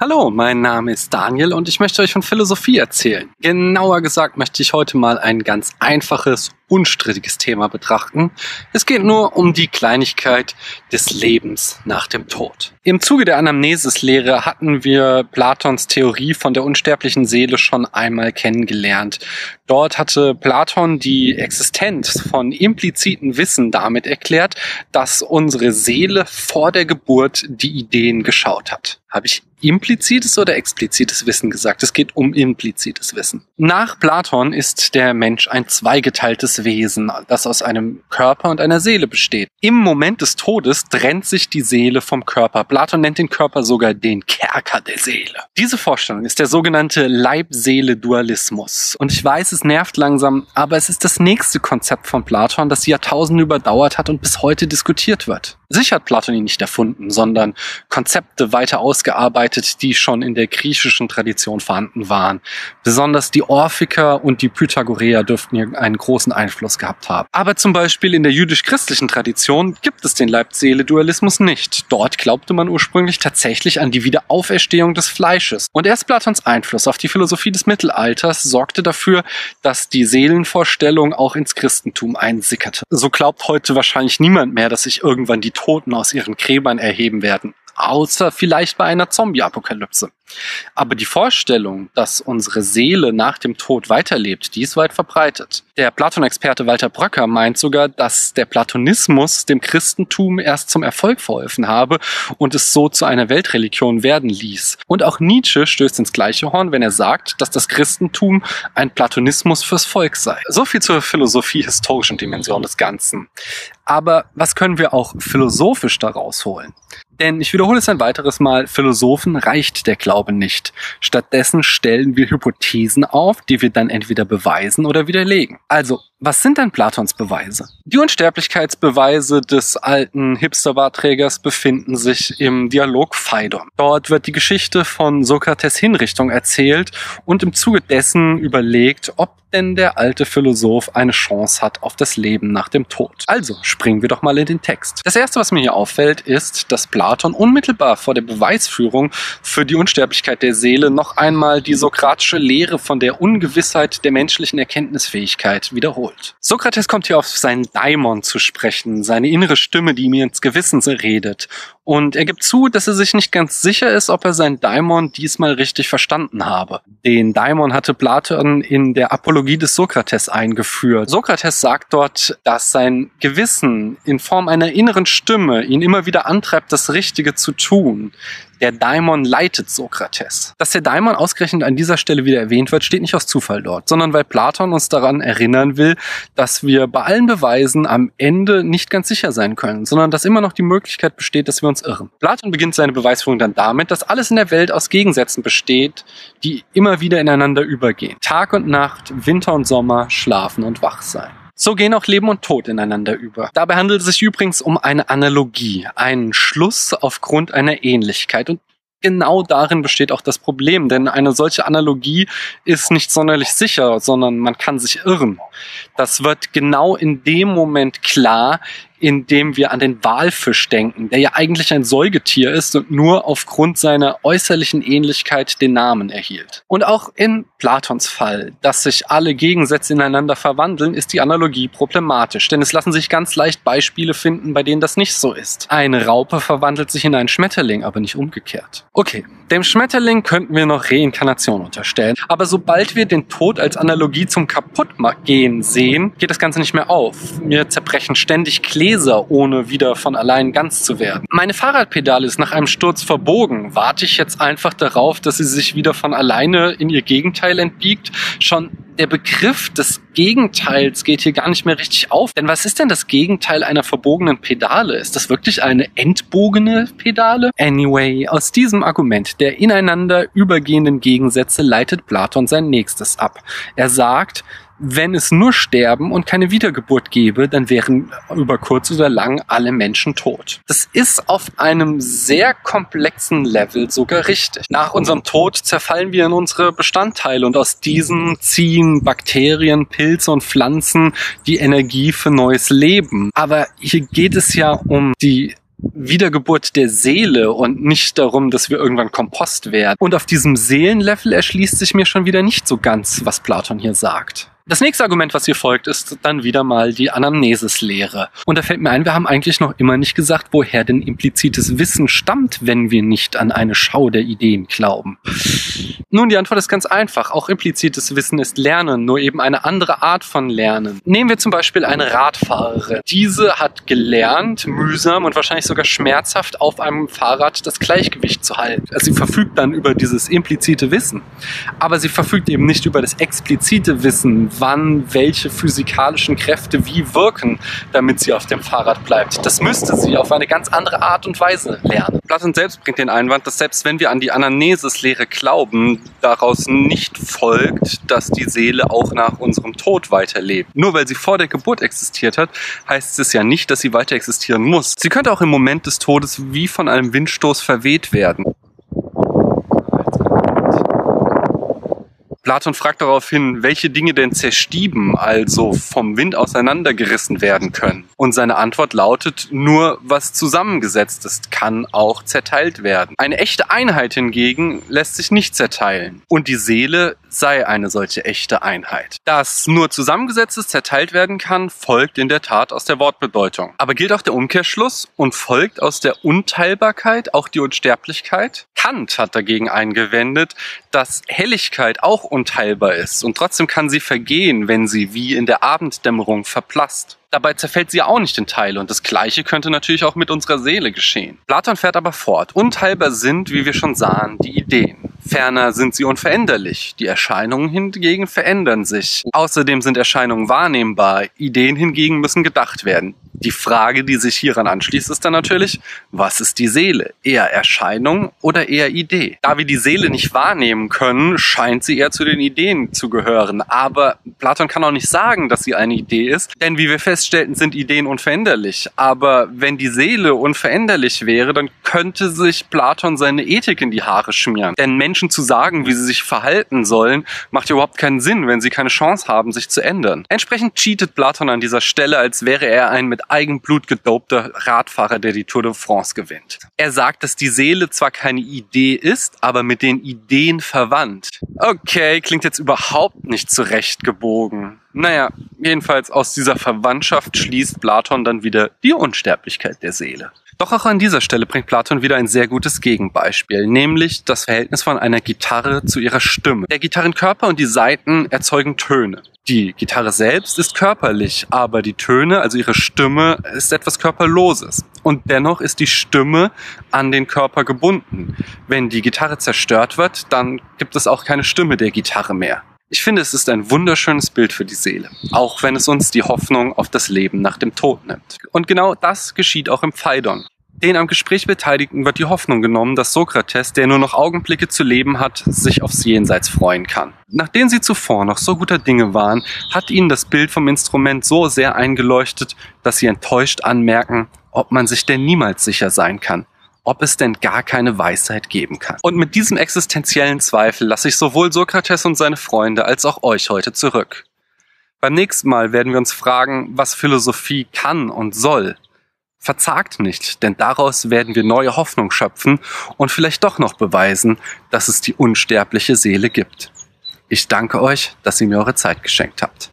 Hallo, mein Name ist Daniel und ich möchte euch von Philosophie erzählen. Genauer gesagt möchte ich heute mal ein ganz einfaches, unstrittiges Thema betrachten. Es geht nur um die Kleinigkeit des Lebens nach dem Tod. Im Zuge der Anamnesis-Lehre hatten wir Platons Theorie von der unsterblichen Seele schon einmal kennengelernt. Dort hatte Platon die Existenz von impliziten Wissen damit erklärt, dass unsere Seele vor der Geburt die Ideen geschaut hat. Habe ich implizites oder explizites Wissen gesagt. Es geht um implizites Wissen. Nach Platon ist der Mensch ein zweigeteiltes Wesen, das aus einem Körper und einer Seele besteht. Im Moment des Todes trennt sich die Seele vom Körper. Platon nennt den Körper sogar den Kerker der Seele. Diese Vorstellung ist der sogenannte Leib-Seele-Dualismus. Und ich weiß, es nervt langsam, aber es ist das nächste Konzept von Platon, das Jahrtausende überdauert hat und bis heute diskutiert wird. Sicher hat Platon ihn nicht erfunden, sondern Konzepte weiter ausgearbeitet, die schon in der griechischen Tradition vorhanden waren. Besonders die Orphiker und die Pythagoreer dürften hier einen großen Einfluss gehabt haben. Aber zum Beispiel in der jüdisch-christlichen Tradition gibt es den Leib-Seele-Dualismus nicht. Dort glaubte man ursprünglich tatsächlich an die Wiederauferstehung des Fleisches. Und erst Platons Einfluss auf die Philosophie des Mittelalters sorgte dafür, dass die Seelenvorstellung auch ins Christentum einsickerte. So glaubt heute wahrscheinlich niemand mehr, dass sich irgendwann die Toten aus ihren Gräbern erheben werden. Außer vielleicht bei einer Zombie-Apokalypse. Aber die Vorstellung, dass unsere Seele nach dem Tod weiterlebt, die ist weit verbreitet. Der Platon-Experte Walter Bröcker meint sogar, dass der Platonismus dem Christentum erst zum Erfolg verholfen habe und es so zu einer Weltreligion werden ließ. Und auch Nietzsche stößt ins gleiche Horn, wenn er sagt, dass das Christentum ein Platonismus fürs Volk sei. So viel zur philosophie-historischen Dimension des Ganzen. Aber was können wir auch philosophisch daraus holen? Denn ich wiederhole es ein weiteres Mal, Philosophen reicht der Glaube nicht. Stattdessen stellen wir Hypothesen auf, die wir dann entweder beweisen oder widerlegen. Also, was sind denn Platons Beweise? Die Unsterblichkeitsbeweise des alten Hipsterbarträgers befinden sich im Dialog Phaidon. Dort wird die Geschichte von Sokrates Hinrichtung erzählt und im Zuge dessen überlegt, ob denn der alte Philosoph eine Chance hat auf das Leben nach dem Tod. Also springen wir doch mal in den Text. Das erste, was mir hier auffällt, ist, dass Platon unmittelbar vor der Beweisführung für die Unsterblichkeit der Seele noch einmal die sokratische Lehre von der Ungewissheit der menschlichen Erkenntnisfähigkeit wiederholt. Sokrates kommt hier auf seinen Daimon zu sprechen, seine innere Stimme, die ihm ins Gewissen redet. Und er gibt zu, dass er sich nicht ganz sicher ist, ob er seinen Daimon diesmal richtig verstanden habe. Den Daimon hatte Platon in der Apologie des Sokrates eingeführt. Sokrates sagt dort, dass sein Gewissen in Form einer inneren Stimme ihn immer wieder antreibt, das Richtige zu tun. Der Daimon leitet Sokrates. Dass der Daimon ausgerechnet an dieser Stelle wieder erwähnt wird, steht nicht aus Zufall dort, sondern weil Platon uns daran erinnern will, dass wir bei allen Beweisen am Ende nicht ganz sicher sein können, sondern dass immer noch die Möglichkeit besteht, dass wir uns irren. Platon beginnt seine Beweisführung dann damit, dass alles in der Welt aus Gegensätzen besteht, die immer wieder ineinander übergehen. Tag und Nacht, Winter und Sommer, Schlafen und Wachsein. So gehen auch Leben und Tod ineinander über. Dabei handelt es sich übrigens um eine Analogie, einen Schluss aufgrund einer Ähnlichkeit. Und genau darin besteht auch das Problem, denn eine solche Analogie ist nicht sonderlich sicher, sondern man kann sich irren. Das wird genau in dem Moment klar, indem wir an den Walfisch denken, der ja eigentlich ein Säugetier ist und nur aufgrund seiner äußerlichen Ähnlichkeit den Namen erhielt. Und auch in Platons Fall, dass sich alle Gegensätze ineinander verwandeln, ist die Analogie problematisch, denn es lassen sich ganz leicht Beispiele finden, bei denen das nicht so ist. Eine Raupe verwandelt sich in einen Schmetterling, aber nicht umgekehrt. Okay, dem Schmetterling könnten wir noch Reinkarnation unterstellen, aber sobald wir den Tod als Analogie zum Kaputtgehen sehen, geht das Ganze nicht mehr auf. Mir zerbrechen ständig Gläser Gläser, ohne wieder von allein ganz zu werden. Meine Fahrradpedale ist nach einem Sturz verbogen. Warte ich jetzt einfach darauf, dass sie sich wieder von alleine in ihr Gegenteil entbiegt? Schon der Begriff des Gegenteils geht hier gar nicht mehr richtig auf. Denn was ist denn das Gegenteil einer verbogenen Pedale? Ist das wirklich eine entbogene Pedale? Anyway, aus diesem Argument der ineinander übergehenden Gegensätze leitet Platon sein nächstes ab. Er sagt, wenn es nur Sterben und keine Wiedergeburt gäbe, dann wären über kurz oder lang alle Menschen tot. Das ist auf einem sehr komplexen Level sogar richtig. Nach unserem Tod zerfallen wir in unsere Bestandteile und aus diesen ziehen Bakterien, Pilze und Pflanzen die Energie für neues Leben. Aber hier geht es ja um die Wiedergeburt der Seele und nicht darum, dass wir irgendwann Kompost werden. Und auf diesem Seelenlevel erschließt sich mir schon wieder nicht so ganz, was Platon hier sagt. Das nächste Argument, was hier folgt, ist dann wieder mal die Anamnesis-Lehre. Und da fällt mir ein, wir haben eigentlich noch immer nicht gesagt, woher denn implizites Wissen stammt, wenn wir nicht an eine Schau der Ideen glauben. Nun, die Antwort ist ganz einfach. Auch implizites Wissen ist Lernen, nur eben eine andere Art von Lernen. Nehmen wir zum Beispiel eine Radfahrerin. Diese hat gelernt, mühsam und wahrscheinlich sogar schmerzhaft auf einem Fahrrad das Gleichgewicht zu halten. Also sie verfügt dann über dieses implizite Wissen. Aber sie verfügt eben nicht über das explizite Wissen, wann welche physikalischen Kräfte wie wirken, damit sie auf dem Fahrrad bleibt. Das müsste sie auf eine ganz andere Art und Weise lernen. Platon selbst bringt den Einwand, dass selbst wenn wir an die Anamnesis-Lehre glauben, daraus nicht folgt, dass die Seele auch nach unserem Tod weiterlebt. Nur weil sie vor der Geburt existiert hat, heißt es ja nicht, dass sie weiter existieren muss. Sie könnte auch im Moment des Todes wie von einem Windstoß verweht werden. Platon fragt daraufhin, welche Dinge denn zerstieben, also vom Wind auseinandergerissen werden können. Und seine Antwort lautet, nur was zusammengesetzt ist, kann auch zerteilt werden. Eine echte Einheit hingegen lässt sich nicht zerteilen. Und die Seele sei eine solche echte Einheit. Dass nur Zusammengesetztes zerteilt werden kann, folgt in der Tat aus der Wortbedeutung. Aber gilt auch der Umkehrschluss und folgt aus der Unteilbarkeit auch die Unsterblichkeit? Kant hat dagegen eingewendet, dass Helligkeit auch unteilbar ist und trotzdem kann sie vergehen, wenn sie wie in der Abenddämmerung verblasst. Dabei zerfällt sie auch nicht in Teile und das Gleiche könnte natürlich auch mit unserer Seele geschehen. Platon fährt aber fort. Unteilbar sind, wie wir schon sahen, die Ideen. Ferner sind sie unveränderlich. Die Erscheinungen hingegen verändern sich. Außerdem sind Erscheinungen wahrnehmbar. Ideen hingegen müssen gedacht werden. Die Frage, die sich hieran anschließt, ist dann natürlich, was ist die Seele? Eher Erscheinung oder eher Idee? Da wir die Seele nicht wahrnehmen können, scheint sie eher zu den Ideen zu gehören. Aber Platon kann auch nicht sagen, dass sie eine Idee ist, denn wie wir feststellten, sind Ideen unveränderlich. Aber wenn die Seele unveränderlich wäre, dann könnte sich Platon seine Ethik in die Haare schmieren. Denn Menschen zu sagen, wie sie sich verhalten sollen, macht überhaupt keinen Sinn, wenn sie keine Chance haben, sich zu ändern. Entsprechend cheatet Platon an dieser Stelle, als wäre er ein mit Eigenblut gedopter Radfahrer, der die Tour de France gewinnt. Er sagt, dass die Seele zwar keine Idee ist, aber mit den Ideen verwandt. Okay, klingt jetzt überhaupt nicht zurechtgebogen. Naja, jedenfalls aus dieser Verwandtschaft schließt Platon dann wieder die Unsterblichkeit der Seele. Doch auch an dieser Stelle bringt Platon wieder ein sehr gutes Gegenbeispiel, nämlich das Verhältnis von einer Gitarre zu ihrer Stimme. Der Gitarrenkörper und die Saiten erzeugen Töne. Die Gitarre selbst ist körperlich, aber die Töne, also ihre Stimme, ist etwas Körperloses. Und dennoch ist die Stimme an den Körper gebunden. Wenn die Gitarre zerstört wird, dann gibt es auch keine Stimme der Gitarre mehr. Ich finde, es ist ein wunderschönes Bild für die Seele, auch wenn es uns die Hoffnung auf das Leben nach dem Tod nimmt. Und genau das geschieht auch im Phaidon. Den am Gespräch Beteiligten wird die Hoffnung genommen, dass Sokrates, der nur noch Augenblicke zu leben hat, sich aufs Jenseits freuen kann. Nachdem sie zuvor noch so guter Dinge waren, hat ihnen das Bild vom Instrument so sehr eingeleuchtet, dass sie enttäuscht anmerken, ob man sich denn niemals sicher sein kann, ob es denn gar keine Weisheit geben kann. Und mit diesem existenziellen Zweifel lasse ich sowohl Sokrates und seine Freunde als auch euch heute zurück. Beim nächsten Mal werden wir uns fragen, was Philosophie kann und soll. Verzagt nicht, denn daraus werden wir neue Hoffnung schöpfen und vielleicht doch noch beweisen, dass es die unsterbliche Seele gibt. Ich danke euch, dass ihr mir eure Zeit geschenkt habt.